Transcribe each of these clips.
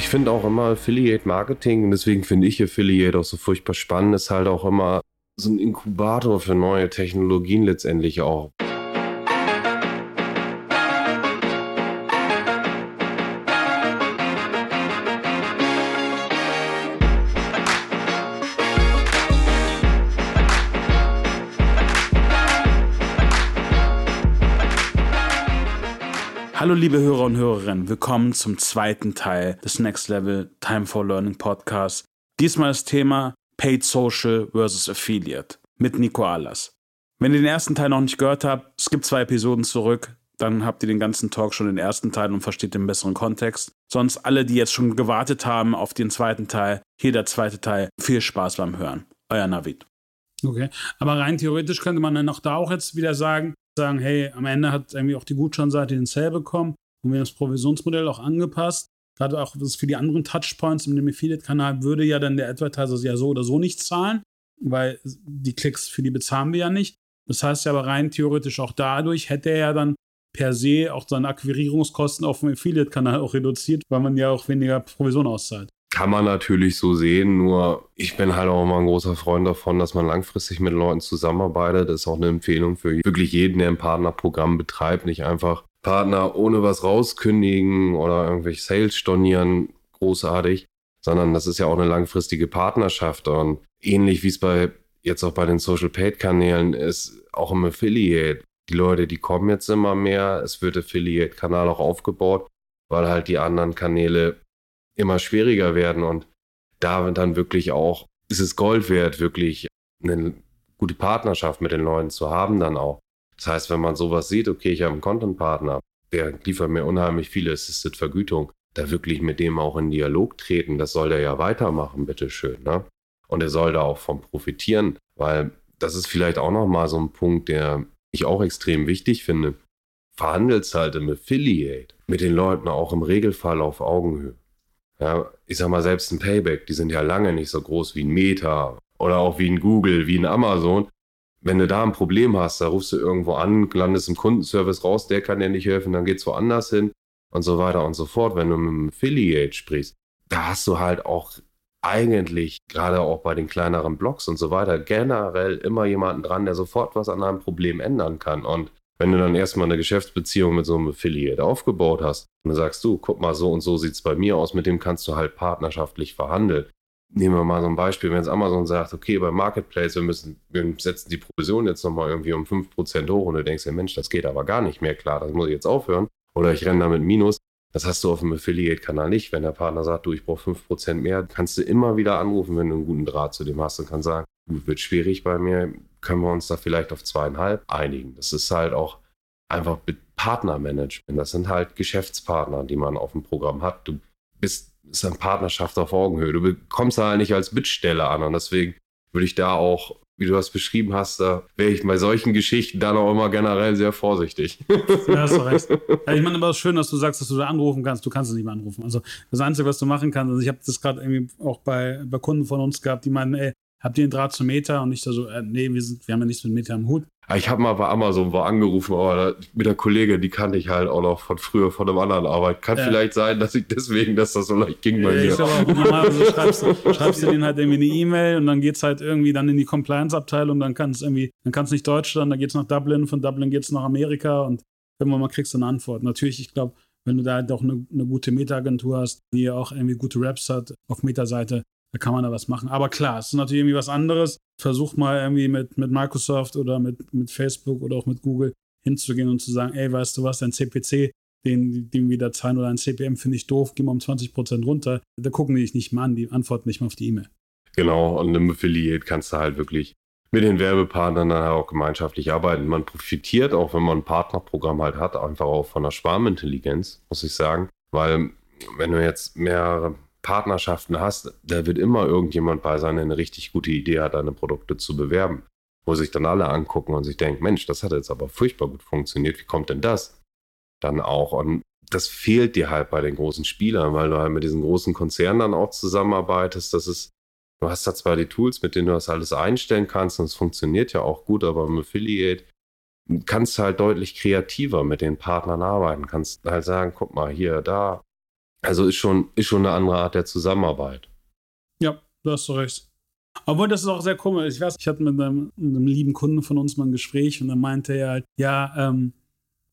Ich finde auch immer Affiliate Marketing, und deswegen finde ich Affiliate auch so furchtbar spannend, ist halt auch immer so ein Inkubator für neue Technologien letztendlich auch. Hallo liebe Hörer und Hörerinnen, willkommen zum zweiten Teil des Next Level Time for Learning Podcast. Diesmal das Thema Paid Social versus Affiliate mit Nico Alas. Wenn ihr den ersten Teil noch nicht gehört habt, es gibt zwei Episoden zurück, dann habt ihr den ganzen Talk schon den ersten Teil und versteht den besseren Kontext. Sonst alle, die jetzt schon gewartet haben auf den zweiten Teil, hier der zweite Teil. Viel Spaß beim Hören. Euer Navid. Okay, aber rein theoretisch könnte man dann auch da auch jetzt wieder sagen, sagen, hey, am Ende hat irgendwie auch die Gutscheinseite den Sale bekommen und wir haben das Provisionsmodell auch angepasst. Gerade auch für die anderen Touchpoints im Affiliate-Kanal würde ja dann der Advertiser ja so oder so nicht zahlen, weil die Klicks für die bezahlen wir ja nicht. Das heißt ja aber rein theoretisch auch dadurch hätte er ja dann per se auch seine Akquirierungskosten auf dem Affiliate-Kanal auch reduziert, weil man ja auch weniger Provision auszahlt. Kann man natürlich so sehen, nur ich bin halt auch immer ein großer Freund davon, dass man langfristig mit Leuten zusammenarbeitet. Das ist auch eine Empfehlung für wirklich jeden, der ein Partnerprogramm betreibt. Nicht einfach Partner ohne was rauskündigen oder irgendwelche Sales stornieren, großartig, sondern das ist ja auch eine langfristige Partnerschaft. Und ähnlich wie es bei jetzt auch bei den Social Paid Kanälen ist, auch im Affiliate. Die Leute, die kommen jetzt immer mehr. Es wird Affiliate-Kanal auch aufgebaut, weil halt die anderen Kanäle immer schwieriger werden und da dann wirklich auch, ist es Gold wert, wirklich eine gute Partnerschaft mit den Leuten zu haben dann auch. Das heißt, wenn man sowas sieht, okay, ich habe einen Content-Partner, der liefert mir unheimlich viele Assisted-Vergütung, da wirklich mit dem auch in Dialog treten, das soll der ja weitermachen, bitteschön. Ne? Und er soll da auch von profitieren, weil das ist vielleicht auch nochmal so ein Punkt, der ich auch extrem wichtig finde. Verhandelst halt im Affiliate mit den Leuten auch im Regelfall auf Augenhöhe. Ja, ich sag mal, selbst ein Payback, die sind ja lange nicht so groß wie ein Meta oder auch wie ein Google, wie ein Amazon. Wenn du da ein Problem hast, da rufst du irgendwo an, landest im Kundenservice raus, der kann dir nicht helfen, dann geht's woanders hin und so weiter und so fort. Wenn du mit einem Affiliate sprichst, da hast du halt auch eigentlich, gerade auch bei den kleineren Blogs und so weiter, generell immer jemanden dran, der sofort was an einem Problem ändern kann. Und wenn du dann erstmal eine Geschäftsbeziehung mit so einem Affiliate aufgebaut hast und dann sagst du, guck mal, so und so sieht es bei mir aus, mit dem kannst du halt partnerschaftlich verhandeln. Nehmen wir mal so ein Beispiel, wenn jetzt Amazon sagt, okay, beim Marketplace, wir müssen, wir setzen die Provision jetzt nochmal irgendwie um 5% hoch und du denkst dir, Mensch, das geht aber gar nicht mehr, klar, das muss ich jetzt aufhören. Oder ich renne da mit Minus. Das hast du auf dem Affiliate-Kanal nicht. Wenn der Partner sagt, du, ich brauche 5% mehr, kannst du immer wieder anrufen, wenn du einen guten Draht zu dem hast und kannst sagen, wird schwierig bei mir, können wir uns da vielleicht auf zweieinhalb einigen. Das ist halt auch einfach Partnermanagement. Das sind halt Geschäftspartner, die man auf dem Programm hat. Du bist, ist eine Partnerschaft auf Augenhöhe. Du kommst da halt nicht als Bittsteller an und deswegen würde ich da auch, wie du das beschrieben hast, da wäre ich bei solchen Geschichten dann auch immer generell sehr vorsichtig. Ja, hast du recht. Ja, ich meine, aber es ist schön, dass du sagst, dass du da anrufen kannst. Du kannst es nicht mehr anrufen. Also das Einzige, was du machen kannst, also ich habe das gerade irgendwie auch bei, bei Kunden von uns gehabt, die meinen, ey, habt ihr einen Draht zu Meta? Und ich da so, äh, nee, wir, sind, wir haben ja nichts mit Meta im Hut. Ich habe mal bei Amazon war angerufen, aber mit der Kollegin, die kannte ich halt auch noch von früher, von einem anderen Arbeit. Kann ja. vielleicht sein, dass ich deswegen, dass das so leicht ging bei ja, mir. Ich glaube auch normalerweise schreibst, schreibst du denen halt irgendwie eine E-Mail und dann geht's halt irgendwie dann in die Compliance-Abteilung, dann kann es irgendwie, dann kann es nicht Deutschland, dann geht's nach Dublin, von Dublin geht's nach Amerika und irgendwann mal kriegst du eine Antwort. Natürlich, ich glaube, wenn du da halt auch eine, eine gute Meta-Agentur hast, die auch irgendwie gute Raps hat auf Meta-Seite, da kann man da was machen. Aber klar, es ist natürlich irgendwie was anderes. Versuch mal irgendwie mit, mit Microsoft oder mit, mit Facebook oder auch mit Google hinzugehen und zu sagen, ey, weißt du was, dein CPC, den, den wir da zahlen oder ein CPM finde ich doof, geh mal um 20% runter. Da gucken die dich nicht mal an, die antworten nicht mal auf die E-Mail. Genau, und im Affiliate kannst du halt wirklich mit den Werbepartnern dann halt auch gemeinschaftlich arbeiten. Man profitiert auch, wenn man ein Partnerprogramm halt hat, einfach auch von der Schwarmintelligenz, muss ich sagen. Weil wenn du jetzt mehrere Partnerschaften hast, da wird immer irgendjemand bei sein, der eine richtig gute Idee hat, deine Produkte zu bewerben. Wo sich dann alle angucken und sich denken, Mensch, das hat jetzt aber furchtbar gut funktioniert, wie kommt denn das? Dann auch. Und das fehlt dir halt bei den großen Spielern, weil du halt mit diesen großen Konzernen dann auch zusammenarbeitest. Das ist, du hast da zwar die Tools, mit denen du das alles einstellen kannst und es funktioniert ja auch gut, aber im Affiliate kannst du halt deutlich kreativer mit den Partnern arbeiten. Kannst halt sagen, guck mal, hier, da, Also ist schon, ist schon eine andere Art der Zusammenarbeit. Ja, du hast so recht. Obwohl, das ist auch sehr komisch. Ich weiß, ich hatte mit einem, einem lieben Kunden von uns mal ein Gespräch und dann meinte er halt, ja, ähm,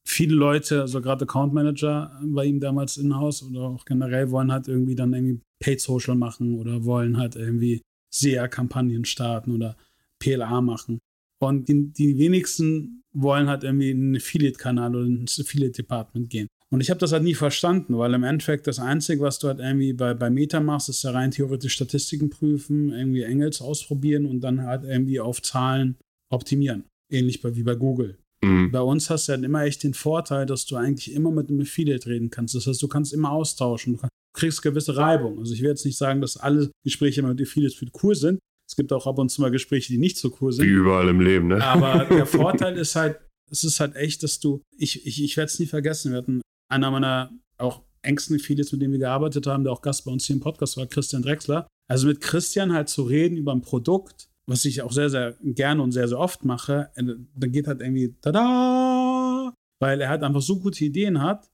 viele Leute, also gerade Account Manager bei ihm damals in-house oder auch generell wollen halt irgendwie dann irgendwie Paid Social machen oder wollen halt irgendwie SEA-Kampagnen starten oder PLA machen. Und die, die wenigsten wollen halt irgendwie in einen Affiliate-Kanal oder ins Affiliate-Department gehen. Und ich habe das halt nie verstanden, weil im Endeffekt das Einzige, was du halt irgendwie bei, bei Meta machst, ist ja rein theoretisch Statistiken prüfen, irgendwie Engels ausprobieren und dann halt irgendwie auf Zahlen optimieren. Ähnlich bei, wie bei Google. Mhm. Bei uns hast du halt immer echt den Vorteil, dass du eigentlich immer mit einem Affiliate reden kannst. Das heißt, du kannst immer austauschen. Du kriegst gewisse Reibung. Also ich will jetzt nicht sagen, dass alle Gespräche mit Affiliates cool sind. Es gibt auch ab und zu mal Gespräche, die nicht so cool sind. Wie überall im Leben, ne? Aber der Vorteil ist halt, es ist halt echt, dass du, ich, ich, ich werde es nie vergessen, wir hatten einer meiner auch engsten Affiliates, mit dem wir gearbeitet haben, der auch Gast bei uns hier im Podcast war, Christian Drexler. Also mit Christian halt zu reden über ein Produkt, was ich auch sehr, sehr gerne und sehr, sehr oft mache, äh, dann geht halt irgendwie tada, weil er halt einfach so gute Ideen hat,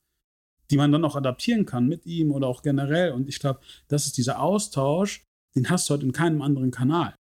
die man dann auch adaptieren kann mit ihm oder auch generell. Und ich glaube, das ist dieser Austausch, den hast du halt in keinem anderen Kanal.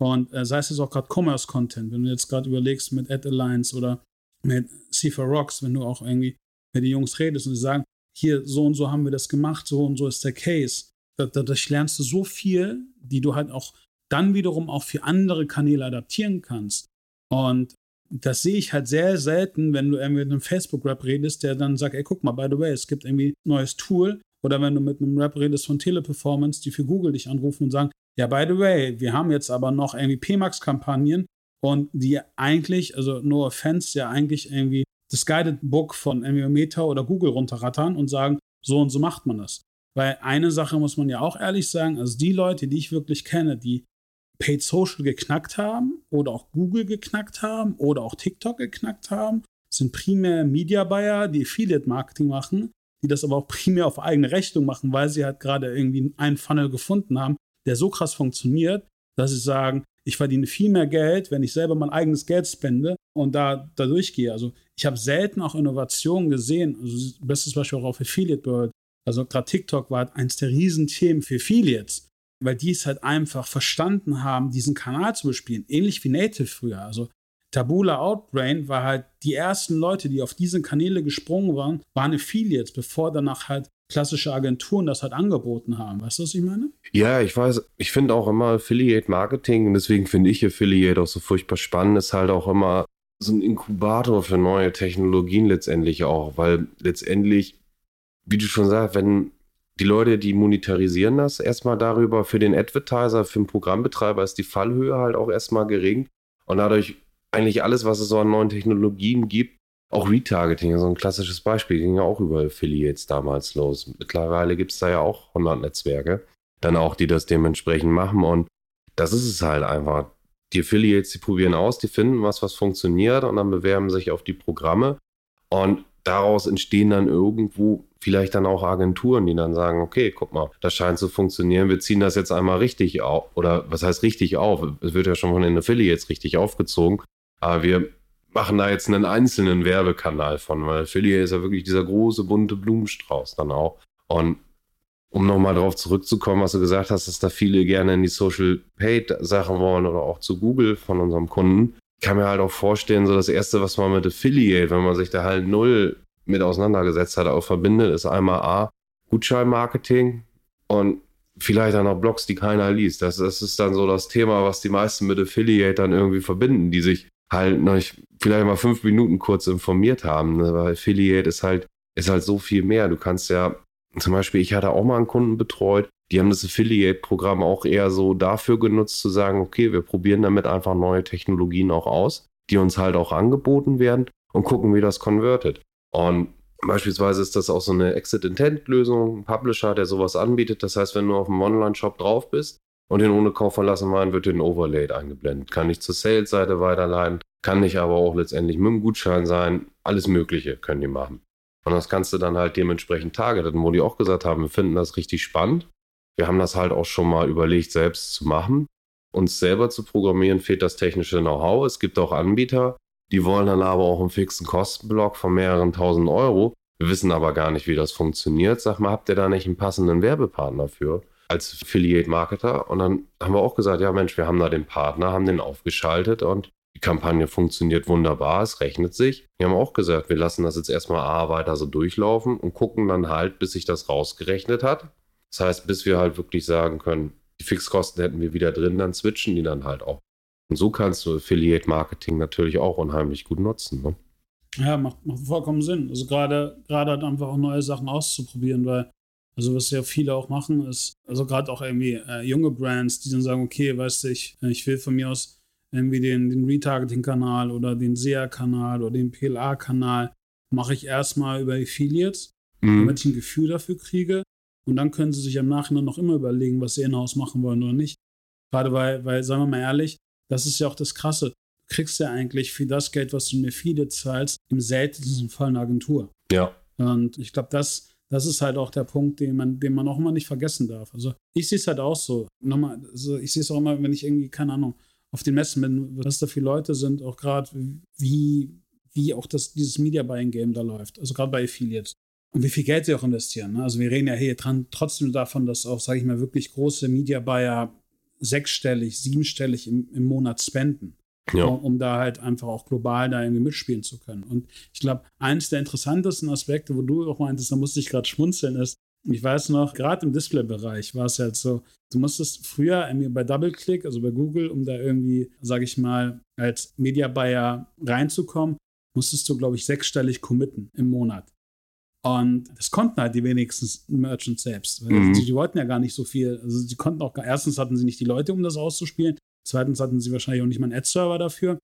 Und äh, sei es jetzt auch gerade Commerce-Content, wenn du jetzt gerade überlegst mit Ad Alliance oder mit C4 Rocks, wenn du auch irgendwie mit den Jungs redest und sie sagen, hier, so und so haben wir das gemacht, so und so ist der Case. Da, da, da lernst du so viel, die du halt auch dann wiederum auch für andere Kanäle adaptieren kannst. Und das sehe ich halt sehr selten, wenn du irgendwie mit einem Facebook-Rap redest, der dann sagt, ey, guck mal, by the way, es gibt irgendwie ein neues Tool. Oder wenn du mit einem Rap redest von Teleperformance, die für Google dich anrufen und sagen, ja, by the way, wir haben jetzt aber noch irgendwie PMAX-Kampagnen und die eigentlich, also no offense, ja eigentlich irgendwie das Guided Book von MMeter oder Google runterrattern und sagen, so und so macht man das. Weil eine Sache muss man ja auch ehrlich sagen, also die Leute, die ich wirklich kenne, die Paid Social geknackt haben oder auch Google geknackt haben oder auch TikTok geknackt haben, sind primär Media Buyer, die Affiliate Marketing machen, die das aber auch primär auf eigene Rechnung machen, weil sie halt gerade irgendwie einen Funnel gefunden haben, der so krass funktioniert, dass sie sagen, ich verdiene viel mehr Geld, wenn ich selber mein eigenes Geld spende und da, da durchgehe. Also ich habe selten auch Innovationen gesehen. Also bestes Beispiel auch auf Affiliate World. Also gerade TikTok war halt eins der Riesenthemen für Affiliates, weil die es halt einfach verstanden haben, diesen Kanal zu bespielen. Ähnlich wie Native früher. Also Tabula Outbrain war halt die ersten Leute, die auf diese Kanäle gesprungen waren, waren Affiliates, bevor danach halt klassische Agenturen das halt angeboten haben. Weißt du, was ich meine? Ja, ich weiß, ich finde auch immer Affiliate Marketing und deswegen finde ich Affiliate auch so furchtbar spannend, ist halt auch immer so ein Inkubator für neue Technologien letztendlich auch, weil letztendlich, wie du schon sagst, wenn die Leute, die monetarisieren das erstmal darüber, für den Advertiser, für den Programmbetreiber ist die Fallhöhe halt auch erstmal gering und dadurch eigentlich alles, was es so an neuen Technologien gibt, auch Retargeting, so ein klassisches Beispiel, ging ja auch über Affiliates damals los. Mittlerweile gibt es da ja auch 100 Netzwerke, dann auch, die das dementsprechend machen. Und das ist es halt einfach. Die Affiliates, die probieren aus, die finden was, was funktioniert und dann bewerben sich auf die Programme. Und daraus entstehen dann irgendwo vielleicht dann auch Agenturen, die dann sagen, okay, guck mal, das scheint zu funktionieren, wir ziehen das jetzt einmal richtig auf. Oder was heißt richtig auf? Es wird ja schon von den Affiliates richtig aufgezogen. Aber wir machen da jetzt einen einzelnen Werbekanal von, weil Affiliate ist ja wirklich dieser große, bunte Blumenstrauß dann auch. Und um nochmal darauf zurückzukommen, was du gesagt hast, dass da viele gerne in die Social Paid Sachen wollen oder auch zu Google von unserem Kunden. Ich kann mir halt auch vorstellen, so das erste, was man mit Affiliate, wenn man sich da halt null mit auseinandergesetzt hat, auch verbindet, ist einmal A, Gutscheinmarketing und vielleicht dann auch Blogs, die keiner liest. Das, das ist dann so das Thema, was die meisten mit Affiliate dann irgendwie verbinden, die sich halt noch vielleicht mal fünf Minuten kurz informiert haben. Ne? Weil Affiliate ist halt, ist halt so viel mehr. Du kannst ja, zum Beispiel, ich hatte auch mal einen Kunden betreut, die haben das Affiliate-Programm auch eher so dafür genutzt, zu sagen, okay, wir probieren damit einfach neue Technologien auch aus, die uns halt auch angeboten werden und gucken, wie das konvertet. Und beispielsweise ist das auch so eine Exit-Intent-Lösung, ein Publisher, der sowas anbietet. Das heißt, wenn du auf dem Online-Shop drauf bist, und den ohne Kauf verlassen waren, wird den Overlay eingeblendet. Kann ich zur Sales-Seite weiterleiten, kann ich aber auch letztendlich mit dem Gutschein sein. Alles Mögliche können die machen. Und das kannst du dann halt dementsprechend targeten, wo die auch gesagt haben, wir finden das richtig spannend. Wir haben das halt auch schon mal überlegt, selbst zu machen. Uns selber zu programmieren fehlt das technische Know-how. Es gibt auch Anbieter, die wollen dann aber auch einen fixen Kostenblock von mehreren tausend Euro, Wir wissen aber gar nicht, wie das funktioniert. Sag mal, habt ihr da nicht einen passenden Werbepartner für? Als Affiliate-Marketer. Und dann haben wir auch gesagt, ja Mensch, wir haben da den Partner, haben den aufgeschaltet und Kampagne funktioniert wunderbar, es rechnet sich. Wir haben auch gesagt, wir lassen das jetzt erstmal A weiter so durchlaufen und gucken dann halt, bis sich das rausgerechnet hat. Das heißt, bis wir halt wirklich sagen können, die Fixkosten hätten wir wieder drin, dann switchen die dann halt auch. Und so kannst du Affiliate Marketing natürlich auch unheimlich gut nutzen. Ne? Ja, macht, macht vollkommen Sinn. Also gerade gerade halt einfach auch neue Sachen auszuprobieren, weil also was ja viele auch machen, ist, also gerade auch irgendwie äh, junge Brands, die dann sagen, okay, weißt du, ich, ich will von mir aus irgendwie den, den Retargeting-Kanal oder den SEA-Kanal oder den PLA-Kanal, mache ich erstmal über Affiliates, mhm. damit ich ein Gefühl dafür kriege. Und dann können sie sich im Nachhinein noch immer überlegen, was sie in-house machen wollen oder nicht. Gerade weil, weil, sagen wir mal ehrlich, das ist ja auch das Krasse. Du kriegst ja eigentlich für das Geld, was du mir viele zahlst, im seltensten Fall eine Agentur. Ja. Und ich glaube, das, das ist halt auch der Punkt, den man, den man auch immer nicht vergessen darf. Also ich sehe es halt auch so. Nochmal, also ich sehe es auch immer, wenn ich irgendwie, keine Ahnung, auf den Messen bin, was da viele Leute sind, auch gerade wie, wie auch das, dieses Media Buying Game da läuft. Also gerade bei Affiliates. Und wie viel Geld sie auch investieren. Ne? Also wir reden ja hier dran, trotzdem davon, dass auch, sage ich mal, wirklich große Media Buyer sechsstellig, siebenstellig im, im Monat spenden. Ja. Um, um, da halt einfach auch global da irgendwie mitspielen zu können. Und ich glaube, eines der interessantesten Aspekte, wo du auch meintest, da musste ich gerade schmunzeln, ist, ich weiß noch, gerade im Display-Bereich war es halt so, du musstest früher irgendwie bei DoubleClick, also bei Google, um da irgendwie, sage ich mal, als Media Buyer reinzukommen, musstest du, glaube ich, sechsstellig committen im Monat. Und das konnten halt die wenigsten Merchants selbst. Mhm. Die, die, wollten ja gar nicht so viel. Also sie konnten auch, erstens hatten sie nicht die Leute, um das auszuspielen. Zweitens hatten sie wahrscheinlich auch nicht mal einen Ad-Server dafür.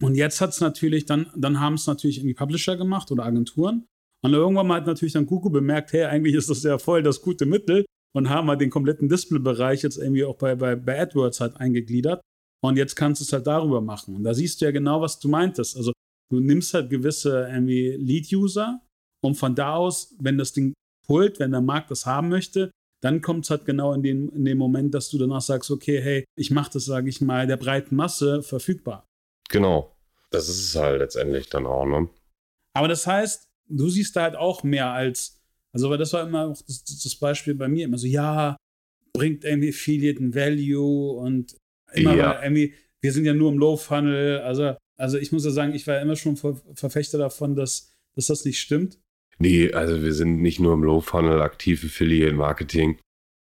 Und jetzt hat es natürlich, dann, dann haben es natürlich irgendwie Publisher gemacht oder Agenturen. Und irgendwann mal hat natürlich dann Google bemerkt, hey, eigentlich ist das ja voll das gute Mittel und haben halt den kompletten Display-Bereich jetzt irgendwie auch bei, bei, bei AdWords halt eingegliedert. Und jetzt kannst du es halt darüber machen. Und da siehst du ja genau, was du meintest. Also du nimmst halt gewisse irgendwie Lead-User und von da aus, wenn das Ding pullt, wenn der Markt das haben möchte, dann kommt es halt genau in den, in den Moment, dass du danach sagst, okay, hey, ich mache das, sage ich mal, der breiten Masse verfügbar. Genau. Das ist es halt letztendlich dann auch, ne? Aber das heißt, du siehst da halt auch mehr als, also weil das war immer auch das, das Beispiel bei mir, immer so, ja, bringt irgendwie Affiliate ein Value und immer ja. irgendwie, wir sind ja nur im Low-Funnel, also, also ich muss ja sagen, ich war immer schon Ver Verfechter davon, dass, dass das nicht stimmt. Nee, also wir sind nicht nur im Low-Funnel aktiv Affiliate-Marketing.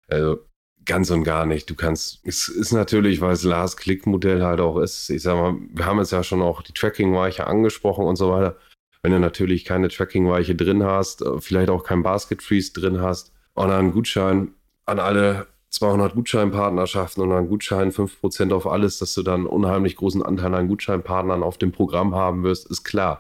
Also ganz und gar nicht. Du kannst, es ist natürlich, weil es Last-Click-Modell halt auch ist. Ich sag mal, wir haben jetzt ja schon auch die Tracking-Weiche angesprochen und so weiter. Wenn du natürlich keine Tracking-Weiche drin hast, äh, vielleicht auch kein Basket-Freeze drin hast und einen Gutschein an alle 200 Gutscheinpartnerschaften und einen Gutschein 5% auf alles, dass du dann einen unheimlich großen Anteil an Gutscheinpartnern auf dem Programm haben wirst, ist klar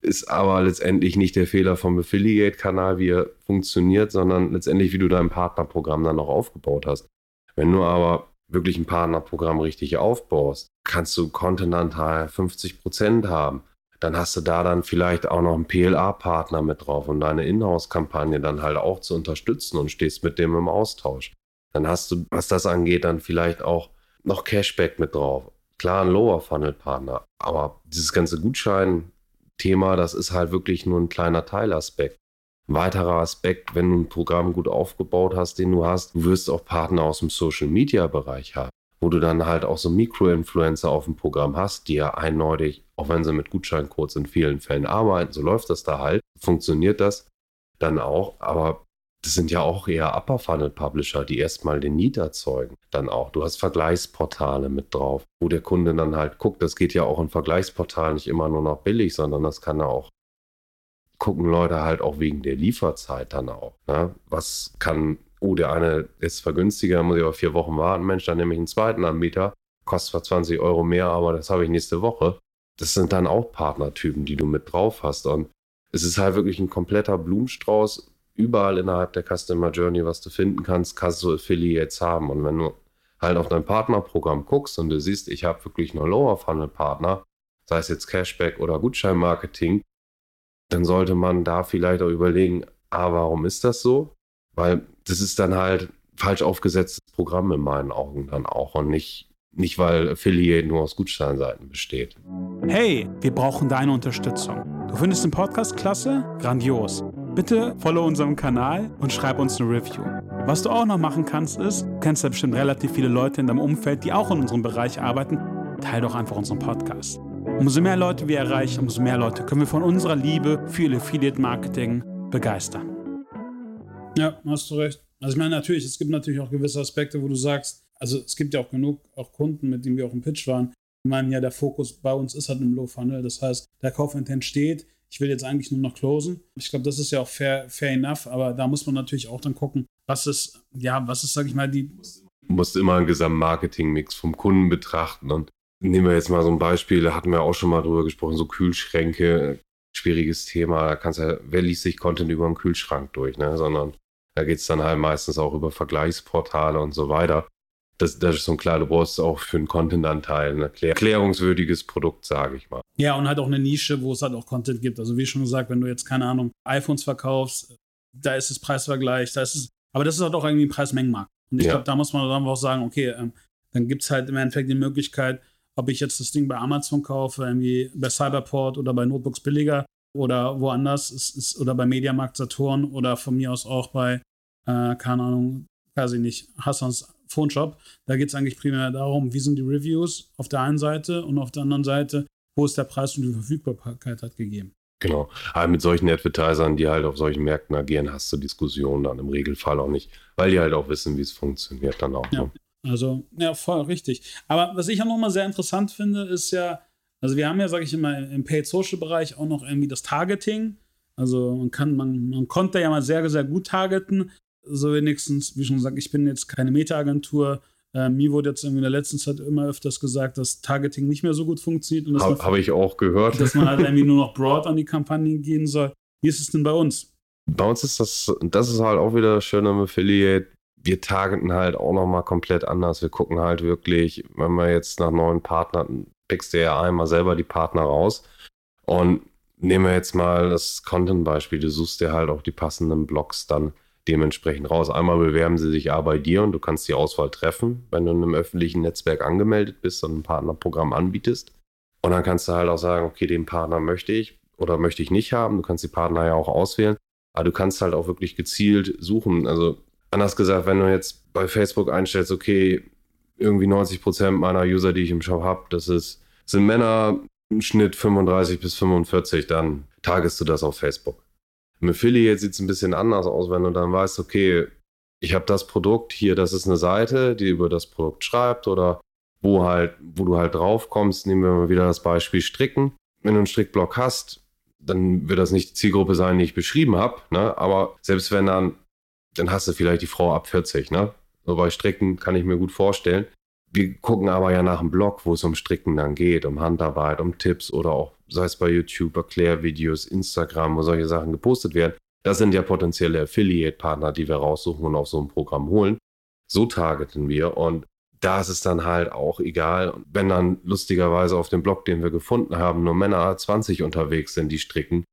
ist aber letztendlich nicht der Fehler vom Affiliate-Kanal, wie er funktioniert, sondern letztendlich, wie du dein Partnerprogramm dann noch aufgebaut hast. Wenn du aber wirklich ein Partnerprogramm richtig aufbaust, kannst du Content-Anteil 50% haben. Dann hast du da dann vielleicht auch noch einen PLA-Partner mit drauf, um deine Inhouse-Kampagne dann halt auch zu unterstützen und stehst mit dem im Austausch. Dann hast du, was das angeht, dann vielleicht auch noch Cashback mit drauf. Klar, ein Lower-Funnel-Partner, aber dieses ganze Gutschein, Thema, das ist halt wirklich nur ein kleiner Teilaspekt. Ein weiterer Aspekt, wenn du ein Programm gut aufgebaut hast, den du hast, du wirst auch Partner aus dem Social Media Bereich haben, wo du dann halt auch so Mikroinfluencer auf dem Programm hast, die ja eindeutig, auch wenn sie mit Gutscheincodes in vielen Fällen arbeiten, so läuft das da halt, funktioniert das dann auch, aber das sind ja auch eher Upper Funnel Publisher, die erstmal den Need erzeugen. Dann auch. Du hast Vergleichsportale mit drauf, wo der Kunde dann halt guckt. Das geht ja auch in Vergleichsportalen nicht immer nur noch billig, sondern das kann er auch gucken Leute halt auch wegen der Lieferzeit dann auch. Ne? Was kann, oh, der eine ist vergünstiger, muss ich aber vier Wochen warten. Mensch, dann nehme ich einen zweiten Anbieter, kostet zwar 20 Euro mehr, aber das habe ich nächste Woche. Das sind dann auch Partnertypen, die du mit drauf hast. Und es ist halt wirklich ein kompletter Blumenstrauß überall innerhalb der Customer Journey, was du finden kannst, kannst du Affiliates haben. Und wenn du halt auf dein Partnerprogramm guckst und du siehst, ich habe wirklich nur Lower Funnel Partner, sei es jetzt Cashback oder Gutscheinmarketing, dann sollte man da vielleicht auch überlegen, ah, warum ist das so? Weil das ist dann halt falsch aufgesetztes Programm in meinen Augen dann auch und nicht, nicht weil Affiliate nur aus Gutscheinseiten besteht. Hey, wir brauchen deine Unterstützung. Du findest den Podcast klasse? Grandios. bitte follow unserem Kanal und schreib uns eine Review. Was du auch noch machen kannst, ist, du kennst ja bestimmt relativ viele Leute in deinem Umfeld, die auch in unserem Bereich arbeiten, teil doch einfach unseren Podcast. Umso mehr Leute wir erreichen, umso mehr Leute können wir von unserer Liebe für Affiliate Marketing begeistern. Ja, hast du recht. Also ich meine natürlich, es gibt natürlich auch gewisse Aspekte, wo du sagst, also es gibt ja auch genug auch Kunden, mit denen wir auch im Pitch waren. Ich meine ja, der Fokus bei uns ist halt im Low Funnel. Das heißt, der Kaufintent steht. Ich will jetzt eigentlich nur noch closen. Ich glaube, das ist ja auch fair, fair enough, aber da muss man natürlich auch dann gucken, was ist, ja, was ist, sag ich mal, die. Du musst immer einen Gesamtmarketing-Mix vom Kunden betrachten. Und nehmen wir jetzt mal so ein Beispiel, da hatten wir auch schon mal drüber gesprochen, so Kühlschränke, schwieriges Thema. Da kannst ja, wer liest sich Content über einen Kühlschrank durch, ne? Sondern da geht es dann halt meistens auch über Vergleichsportale und so weiter. Das, das ist so klar, du brauchst auch für einen Content-Anteil ein erklärungswürdiges Produkt, sage ich mal. Ja, und halt auch eine Nische, wo es halt auch Content gibt. Also wie schon gesagt, wenn du jetzt, keine Ahnung, iPhones verkaufst, da ist es Preisvergleich, da ist es, aber das ist halt auch irgendwie ein Preismengenmarkt. Und ich ja. glaube, da muss man dann auch sagen, okay, ähm, dann gibt es halt im Endeffekt die Möglichkeit, ob ich jetzt das Ding bei Amazon kaufe, irgendwie bei Cyberport oder bei Notebooks billiger oder woanders ist, ist oder bei Mediamarkt Saturn oder von mir aus auch bei, äh, keine Ahnung, weiß ich nicht, Hassans Phone Shop. Da geht es eigentlich primär darum, wie sind die Reviews auf der einen Seite und auf der anderen Seite, wo ist der Preis und die Verfügbarkeit hat gegeben. Genau. Aber mit solchen Advertisern, die halt auf solchen Märkten agieren, hast du Diskussionen dann im Regelfall auch nicht, weil die halt auch wissen, wie es funktioniert dann auch. Ja. Ne? Also, ja, voll richtig. Aber was ich auch nochmal sehr interessant finde, ist ja, also wir haben ja, sage ich immer, im Paid Social Bereich auch noch irgendwie das Targeting. Also man kann, man, man konnte ja mal sehr, sehr gut targeten. So wenigstens, wie schon gesagt, ich bin jetzt keine Meta-Agentur. Äh, mir wurde jetzt in der letzten Zeit immer öfters gesagt, dass Targeting nicht mehr so gut funktioniert. Habe hab ich auch gehört. Dass man halt irgendwie nur noch broad an die Kampagnen gehen soll. Wie ist es denn bei uns? Bei uns ist das, das ist halt auch wieder schön am Affiliate wir targeten halt auch nochmal komplett anders. Wir gucken halt wirklich, wenn wir jetzt nach neuen Partnern, pickst du ja einmal selber die Partner raus. Und nehmen wir jetzt mal das Content-Beispiel. Du suchst dir halt auch die passenden Blogs dann dementsprechend raus. Einmal bewerben sie sich A bei dir und du kannst die Auswahl treffen, wenn du in einem öffentlichen Netzwerk angemeldet bist und ein Partnerprogramm anbietest. Und dann kannst du halt auch sagen, okay, den Partner möchte ich oder möchte ich nicht haben. Du kannst die Partner ja auch auswählen. Aber du kannst halt auch wirklich gezielt suchen. Also anders gesagt, wenn du jetzt bei Facebook einstellst, okay, irgendwie 90 Prozent meiner User, die ich im Shop habe, das ist, sind Männer im Schnitt 35 bis 45, dann targest du das auf Facebook. Im Affiliate sieht es ein bisschen anders aus, wenn du dann weißt, okay, ich habe das Produkt hier, das ist eine Seite, die über das Produkt schreibt oder wo halt, wo du halt drauf kommst. Nehmen wir mal wieder das Beispiel Stricken. Wenn du einen Strickblock hast, dann wird das nicht die Zielgruppe sein, die ich beschrieben habe. Ne? Aber selbst wenn dann dann hast du vielleicht die Frau ab 40, ne? So bei Stricken kann ich mir gut vorstellen. Wir gucken aber ja nach einem Blog, wo es um Stricken dann geht, um Handarbeit, um Tipps oder auch, sei es bei YouTube, Erklärvideos, Instagram, wo solche Sachen gepostet werden. Das sind ja potenzielle Affiliate-Partner, die wir raussuchen und auf so ein Programm holen. So targeten wir und da ist es dann halt auch egal, wenn dann lustigerweise auf dem Blog, den wir gefunden haben, nur Männer 20 unterwegs sind, die stricken,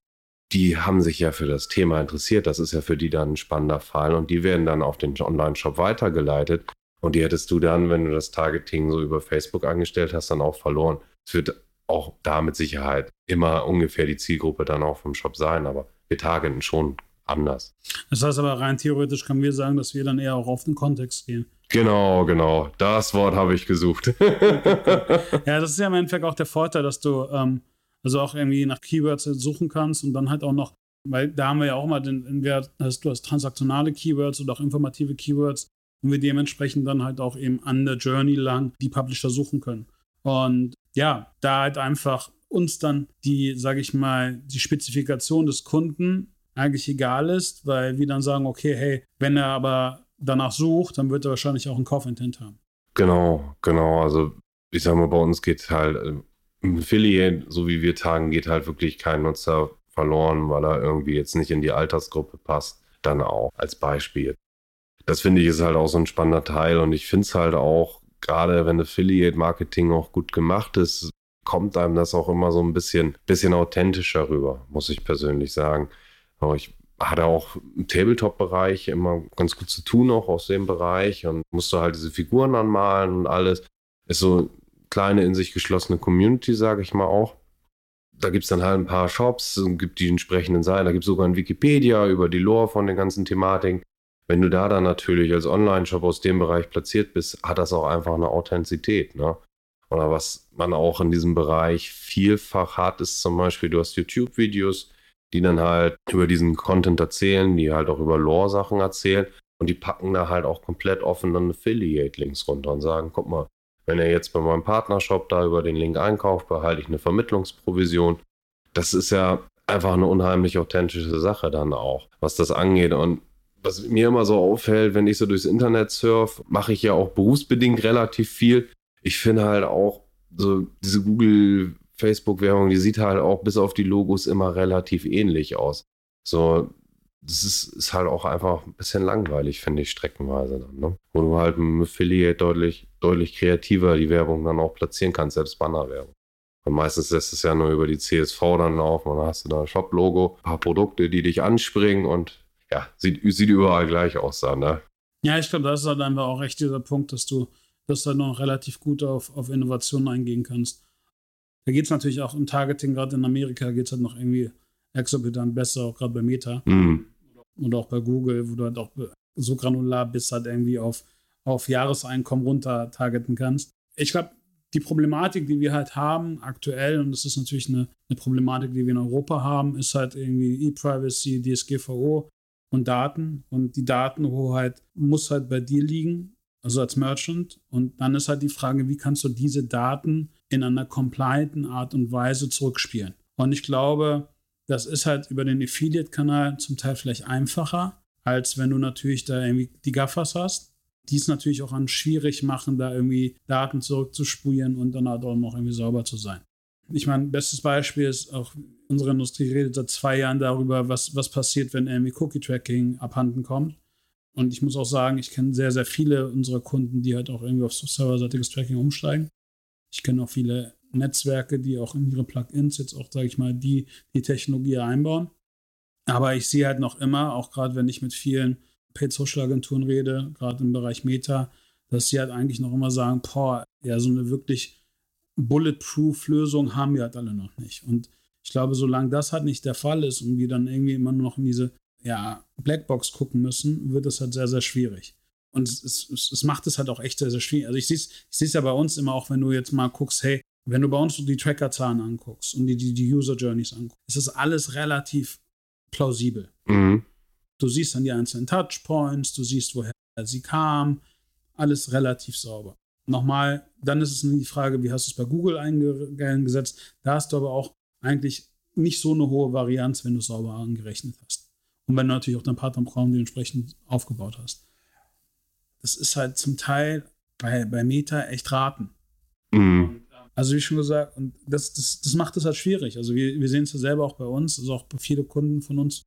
die haben sich ja für das Thema interessiert. Das ist ja für die dann ein spannender Fall und die werden dann auf den Online-Shop weitergeleitet. Und die hättest du dann, wenn du das Targeting so über Facebook angestellt hast, dann auch verloren. Es wird auch da mit Sicherheit immer ungefähr die Zielgruppe dann auch vom Shop sein, aber wir targeten schon anders. Das heißt aber rein theoretisch können wir sagen, dass wir dann eher auch auf den Kontext gehen. Genau, genau. Das Wort habe ich gesucht. ja, das ist ja im Endeffekt auch der Vorteil, dass du ähm, also auch irgendwie nach Keywords suchen kannst und dann halt auch noch, weil da haben wir ja auch mal den, entweder hast du hast transaktionale Keywords oder auch informative Keywords und wir dementsprechend dann halt auch eben an der Journey lang die Publisher suchen können. Und ja, da halt einfach uns dann die, sage ich mal, die Spezifikation des Kunden eigentlich egal ist, weil wir dann sagen, okay, hey, wenn er aber danach sucht, dann wird er wahrscheinlich auch einen Kaufintent haben. Genau, genau. Also ich sag mal, bei uns geht halt im Affiliate, so wie wir tagen, geht halt wirklich kein Nutzer verloren, weil er irgendwie jetzt nicht in die Altersgruppe passt. Dann auch als Beispiel. Das finde ich ist halt auch so ein spannender Teil und ich finde es halt auch, gerade wenn Affiliate Marketing auch gut gemacht ist, kommt einem das auch immer so ein bisschen, bisschen authentischer rüber, muss ich persönlich sagen. Ich hatte auch im Tabletop-Bereich immer ganz gut zu tun, auch aus dem Bereich und musste halt diese Figuren anmalen und alles. Ist so kleine, in sich geschlossene Community, sage ich mal auch. da gibt es dann halt ein paar Shops, gibt die entsprechenden Seiten, da gibt es sogar ein Wikipedia über die Lore von den ganzen Thematiken. Wenn du da dann natürlich als Online-Shop aus dem Bereich platziert bist, hat das auch einfach eine Authentizität. Ne? Oder was man auch in diesem Bereich vielfach hat, ist zum Beispiel, du hast YouTube-Videos, die dann halt über diesen Content erzählen, die halt auch über Lore-Sachen erzählen und die packen da halt auch komplett offen dann Affiliate-Links runter und sagen, guck mal, wenn er jetzt bei meinem Partnershop da über den Link einkauft, behalte ich eine Vermittlungsprovision. Das ist ja einfach eine unheimlich authentische Sache dann auch, was das angeht. Und was mir immer so auffällt, wenn ich so durchs Internet surfe, mache ich ja auch berufsbedingt relativ viel. Ich finde halt auch so diese Google Facebook-Werbung, die sieht halt auch bis auf die Logos immer relativ ähnlich aus. So, das ist, ist halt auch einfach ein bisschen langweilig, finde ich, streckenweise dann. Ne? Wo du halt mit Affiliate deutlich, deutlich kreativer die Werbung dann auch platzieren kannst, selbst Bannerwerbung. Und meistens lässt es ja nur über die CSV dann laufen und dann hast du da ein Shop-Logo, ein paar Produkte, die dich anspringen und ja, sieht, sieht überall gleich aus dann, ne? Ja, ich glaube, das ist halt einfach auch echt dieser Punkt, dass du, dass du halt noch relativ gut auf, auf Innovationen eingehen kannst. Da geht es natürlich auch im Targeting, gerade in Amerika geht es halt noch irgendwie exorbitant besser, auch gerade bei Meta. Mhm. Und auch bei Google, wo du halt auch so granular bist, halt irgendwie auf, auf Jahreseinkommen runter targeten kannst. Ich glaube, die Problematik, die wir halt haben aktuell, und das ist natürlich eine, eine Problematik, die wir in Europa haben, ist halt irgendwie E-Privacy, DSGVO und Daten. Und die Datenhoheit muss halt bei dir liegen, also als Merchant. Und dann ist halt die Frage, wie kannst du diese Daten in einer complianten Art und Weise zurückspielen? Und ich glaube, das ist halt über den Affiliate-Kanal zum Teil vielleicht einfacher, als wenn du natürlich da irgendwie die Gaffers hast. Die es natürlich auch an schwierig machen, da irgendwie Daten zurückzuspulen und dann halt auch noch irgendwie sauber zu sein. Ich meine, bestes Beispiel ist auch, unsere Industrie redet seit zwei Jahren darüber, was, was passiert, wenn irgendwie Cookie-Tracking abhanden kommt. Und ich muss auch sagen, ich kenne sehr, sehr viele unserer Kunden, die halt auch irgendwie auf serverseitiges Tracking umsteigen. Ich kenne auch viele Netzwerke, die auch in ihre Plugins jetzt auch, sage ich mal, die, die Technologie einbauen. Aber ich sehe halt noch immer, auch gerade wenn ich mit vielen Paid Social Agenturen rede, gerade im Bereich Meta, dass sie halt eigentlich noch immer sagen, boah, ja, so eine wirklich Bulletproof-Lösung haben wir halt alle noch nicht. Und ich glaube, solange das halt nicht der Fall ist und wir dann irgendwie immer nur noch in diese ja, Blackbox gucken müssen, wird es halt sehr, sehr schwierig. Und es, es, es macht es halt auch echt sehr, sehr schwierig. Also ich sehe es ja bei uns immer auch, wenn du jetzt mal guckst, hey, wenn du bei uns die Trackerzahlen anguckst und die, die, die User Journeys anguckst, ist das alles relativ plausibel. Mhm. Du siehst dann die einzelnen Touchpoints, du siehst, woher sie kam, alles relativ sauber. Nochmal, dann ist es die Frage, wie hast du es bei Google eingesetzt? Da hast du aber auch eigentlich nicht so eine hohe Varianz, wenn du es sauber angerechnet hast. Und wenn du natürlich auch dein Partnerprogramm dementsprechend aufgebaut hast. Das ist halt zum Teil bei, bei Meta echt raten. Mhm. Also wie schon gesagt, und das, das, das macht es halt schwierig. Also wir, wir sehen es ja selber auch bei uns, also auch bei vielen Kunden von uns,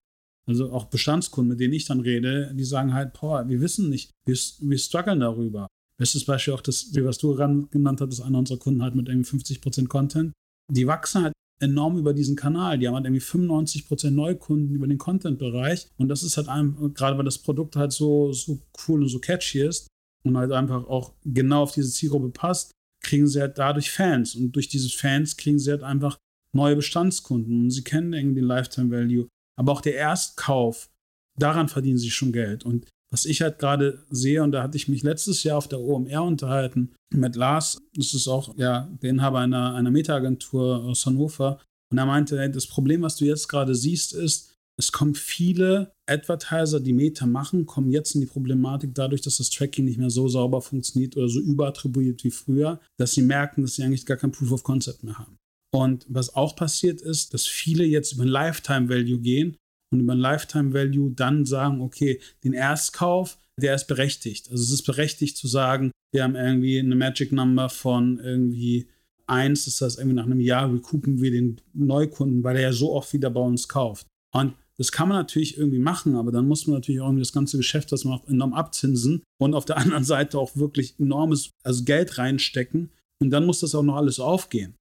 also auch Bestandskunden, mit denen ich dann rede, die sagen halt, boah, wir wissen nicht, wir, wir strugglen darüber. Bestes Beispiel auch das, was du genannt hattest, einer unserer Kunden halt mit irgendwie 50% Content. Die wachsen halt enorm über diesen Kanal. Die haben halt irgendwie 95% Neukunden über den Content-Bereich. Und das ist halt einem, gerade weil das Produkt halt so, so cool und so catchy ist und halt einfach auch genau auf diese Zielgruppe passt, kriegen sie halt dadurch Fans. Und durch diese Fans kriegen sie halt einfach neue Bestandskunden. Und sie kennen irgendwie den Lifetime Value. Aber auch der Erstkauf, daran verdienen sie schon Geld. Und was ich halt gerade sehe, und da hatte ich mich letztes Jahr auf der OMR unterhalten mit Lars, das ist auch ja, der Inhaber einer, einer Meta-Agentur aus Hannover. Und er meinte, das Problem, was du jetzt gerade siehst, ist, es kommen viele Advertiser, die Meta machen, kommen jetzt in die Problematik dadurch, dass das Tracking nicht mehr so sauber funktioniert oder so überattribuiert wie früher, dass sie merken, dass sie eigentlich gar kein Proof of Concept mehr haben. Und was auch passiert ist, dass viele jetzt über ein Lifetime Value gehen und über ein Lifetime Value dann sagen, okay, den Erstkauf, der ist berechtigt. Also es ist berechtigt zu sagen, wir haben irgendwie eine Magic Number von irgendwie 1, das heißt irgendwie nach einem Jahr recoupen wir den Neukunden, weil er ja so oft wieder bei uns kauft. Und das kann man natürlich irgendwie machen, aber dann muss man natürlich auch irgendwie das ganze Geschäft, das man auch enorm abzinsen und auf der anderen Seite auch wirklich enormes also Geld reinstecken. Und dann muss das auch noch alles aufgehen.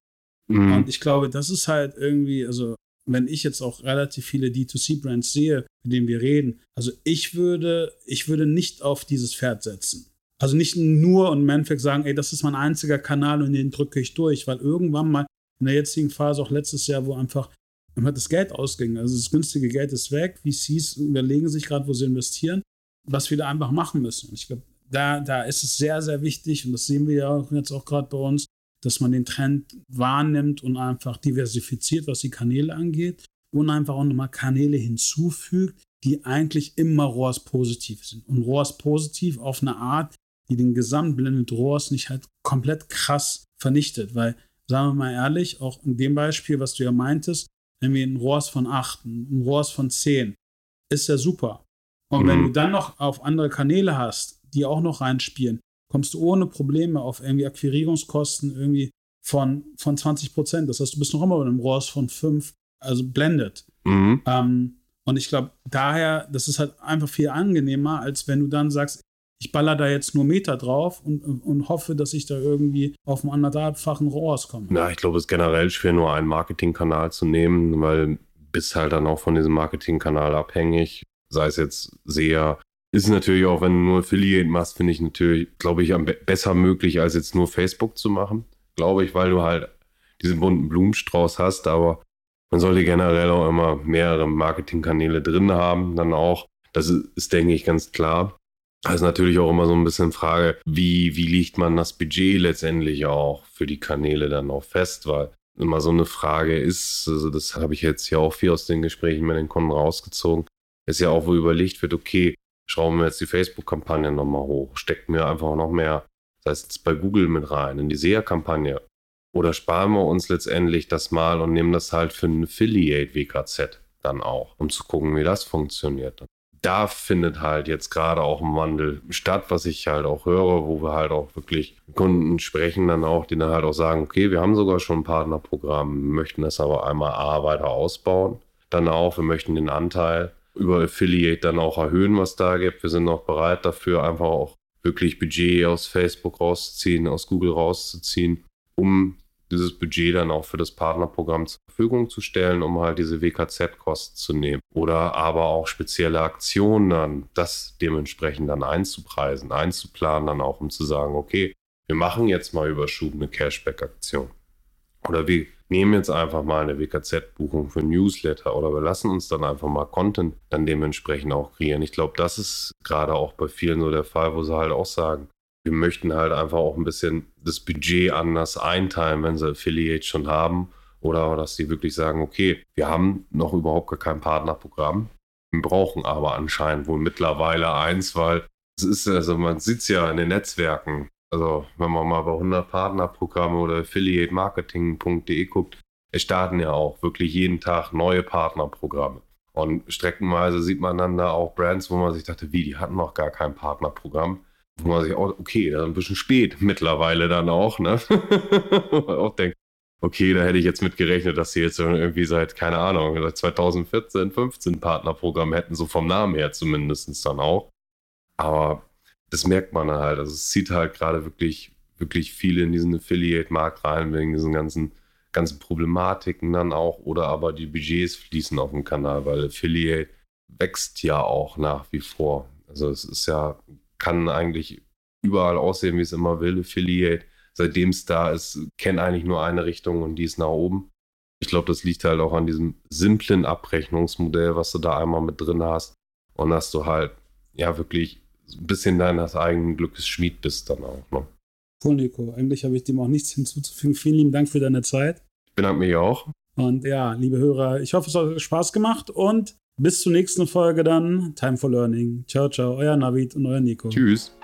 Mhm. Und ich glaube, das ist halt irgendwie, also wenn ich jetzt auch relativ viele D2C-Brands sehe, mit denen wir reden, also ich würde, ich würde nicht auf dieses Pferd setzen. Also nicht nur und Endeffekt sagen, ey, das ist mein einziger Kanal und den drücke ich durch, weil irgendwann mal in der jetzigen Phase, auch letztes Jahr, wo einfach immer das Geld ausging. Also das günstige Geld ist weg. VCs überlegen sich gerade, wo sie investieren, was wir da einfach machen müssen. Und ich glaube, da, da ist es sehr, sehr wichtig, und das sehen wir ja jetzt auch gerade bei uns, dass man den Trend wahrnimmt und einfach diversifiziert, was die Kanäle angeht und einfach auch nochmal Kanäle hinzufügt, die eigentlich immer ROAS positiv sind. Und ROAS positiv auf eine Art, die den Gesamtblended ROAS nicht halt komplett krass vernichtet. Weil, sagen wir mal ehrlich, auch in dem Beispiel, was du ja meintest, wenn wir ein ROAS von 8, ein ROAS von 10, ist ja super. Und mhm. wenn du dann noch auf andere Kanäle hast, die auch noch reinspielen, kommst du ohne Probleme auf irgendwie Akquirierungskosten irgendwie von, von 20 Prozent. Das heißt, du bist noch immer bei einem ROAS von 5, also blendet. Mhm. Ähm, und ich glaube, daher, das ist halt einfach viel angenehmer, als wenn du dann sagst, ich baller da jetzt nur Meter drauf und, und hoffe, dass ich da irgendwie auf einen anderthalbfachen ROAS komme. Ja, ich glaube, es ist generell schwer, nur einen Marketingkanal zu nehmen, weil bist halt dann auch von diesem Marketingkanal abhängig. Sei es jetzt sehr, ist natürlich auch, wenn du nur Affiliate machst, finde ich natürlich, glaube ich, besser möglich, als jetzt nur Facebook zu machen. Glaube ich, weil du halt diesen bunten Blumenstrauß hast, aber man sollte generell auch immer mehrere Marketingkanäle drin haben, dann auch. Das ist, ist denke ich, ganz klar. Ist natürlich auch immer so ein bisschen Frage, wie, wie legt man das Budget letztendlich auch für die Kanäle dann auch fest, weil immer so eine Frage ist, also das habe ich jetzt ja auch viel aus den Gesprächen mit den Kunden rausgezogen, ist ja auch, wo überlegt wird, okay, schrauben wir jetzt die Facebook-Kampagne nochmal hoch, stecken wir einfach noch mehr, das heißt bei Google mit rein, in die SEA-Kampagne oder sparen wir uns letztendlich das mal und nehmen das halt für ein Affiliate WKZ dann auch, um zu gucken, wie das funktioniert da findet halt jetzt gerade auch ein Wandel statt, was ich halt auch höre, wo wir halt auch wirklich Kunden sprechen dann auch, die dann halt auch sagen, okay, wir haben sogar schon ein Partnerprogramm, möchten das aber einmal A weiter ausbauen, dann auch, wir möchten den Anteil über Affiliate dann auch erhöhen, was da gibt. Wir sind auch bereit dafür, einfach auch wirklich Budget aus Facebook rauszuziehen, aus Google rauszuziehen, um dieses Budget dann auch für das Partnerprogramm zur Verfügung zu stellen, um halt diese WKZ-Kosten zu nehmen. Oder aber auch spezielle Aktionen dann, das dementsprechend dann einzupreisen, einzuplanen, dann auch um zu sagen, okay, wir machen jetzt mal Überschub eine Cashback-Aktion. Oder wir nehmen jetzt einfach mal eine WKZ-Buchung für Newsletter oder wir lassen uns dann einfach mal Content dann dementsprechend auch kreieren. Ich glaube, das ist gerade auch bei vielen so der Fall, wo sie halt auch sagen, wir möchten halt einfach auch ein bisschen das Budget anders einteilen, wenn sie Affiliates schon haben. Oder dass sie wirklich sagen, okay, wir haben noch überhaupt gar kein Partnerprogramm. Wir brauchen aber anscheinend wohl mittlerweile eins, weil es ist, also man sieht es ja in den Netzwerken. Also wenn man mal bei 100 Partnerprogramme oder affiliatemarketing.de guckt, es starten ja auch wirklich jeden Tag neue Partnerprogramme. Und streckenweise sieht man dann da auch Brands, wo man sich dachte, wie, die hatten noch gar kein Partnerprogramm wo man sich auch, okay, dann ein bisschen spät mittlerweile dann auch, ne? auch denkt, okay, da hätte ich jetzt mit gerechnet, dass sie jetzt irgendwie seit, keine Ahnung, seit 2014, 15 Partnerprogramm hätten, so vom Namen her zumindest dann auch. Aber das merkt man halt. Also es zieht halt gerade wirklich, wirklich viel in diesen Affiliate-Markt rein, wegen diesen ganzen, ganzen Problematiken dann auch. Oder aber die Budgets fließen auf dem Kanal, weil Affiliate wächst ja auch nach wie vor. Also es ist ja kann eigentlich überall aussehen, wie es immer will. Affiliate, seitdem es da ist, kennt eigentlich nur eine Richtung und die ist nach oben. Ich glaube, das liegt halt auch an diesem simplen Abrechnungsmodell, was du da einmal mit drin hast. Und dass du halt, ja, wirklich ein bisschen deines eigenen Glückes Schmied bist dann auch. Ne? Cool, Nico. Eigentlich habe ich dem auch nichts hinzuzufügen. Vielen lieben Dank für deine Zeit. Ich bedanke mich auch. Und ja, liebe Hörer, ich hoffe, es hat Spaß gemacht und bis zur nächsten Folge dann. Time for Learning. Ciao, ciao. Euer Navid und euer Nico. Tschüss.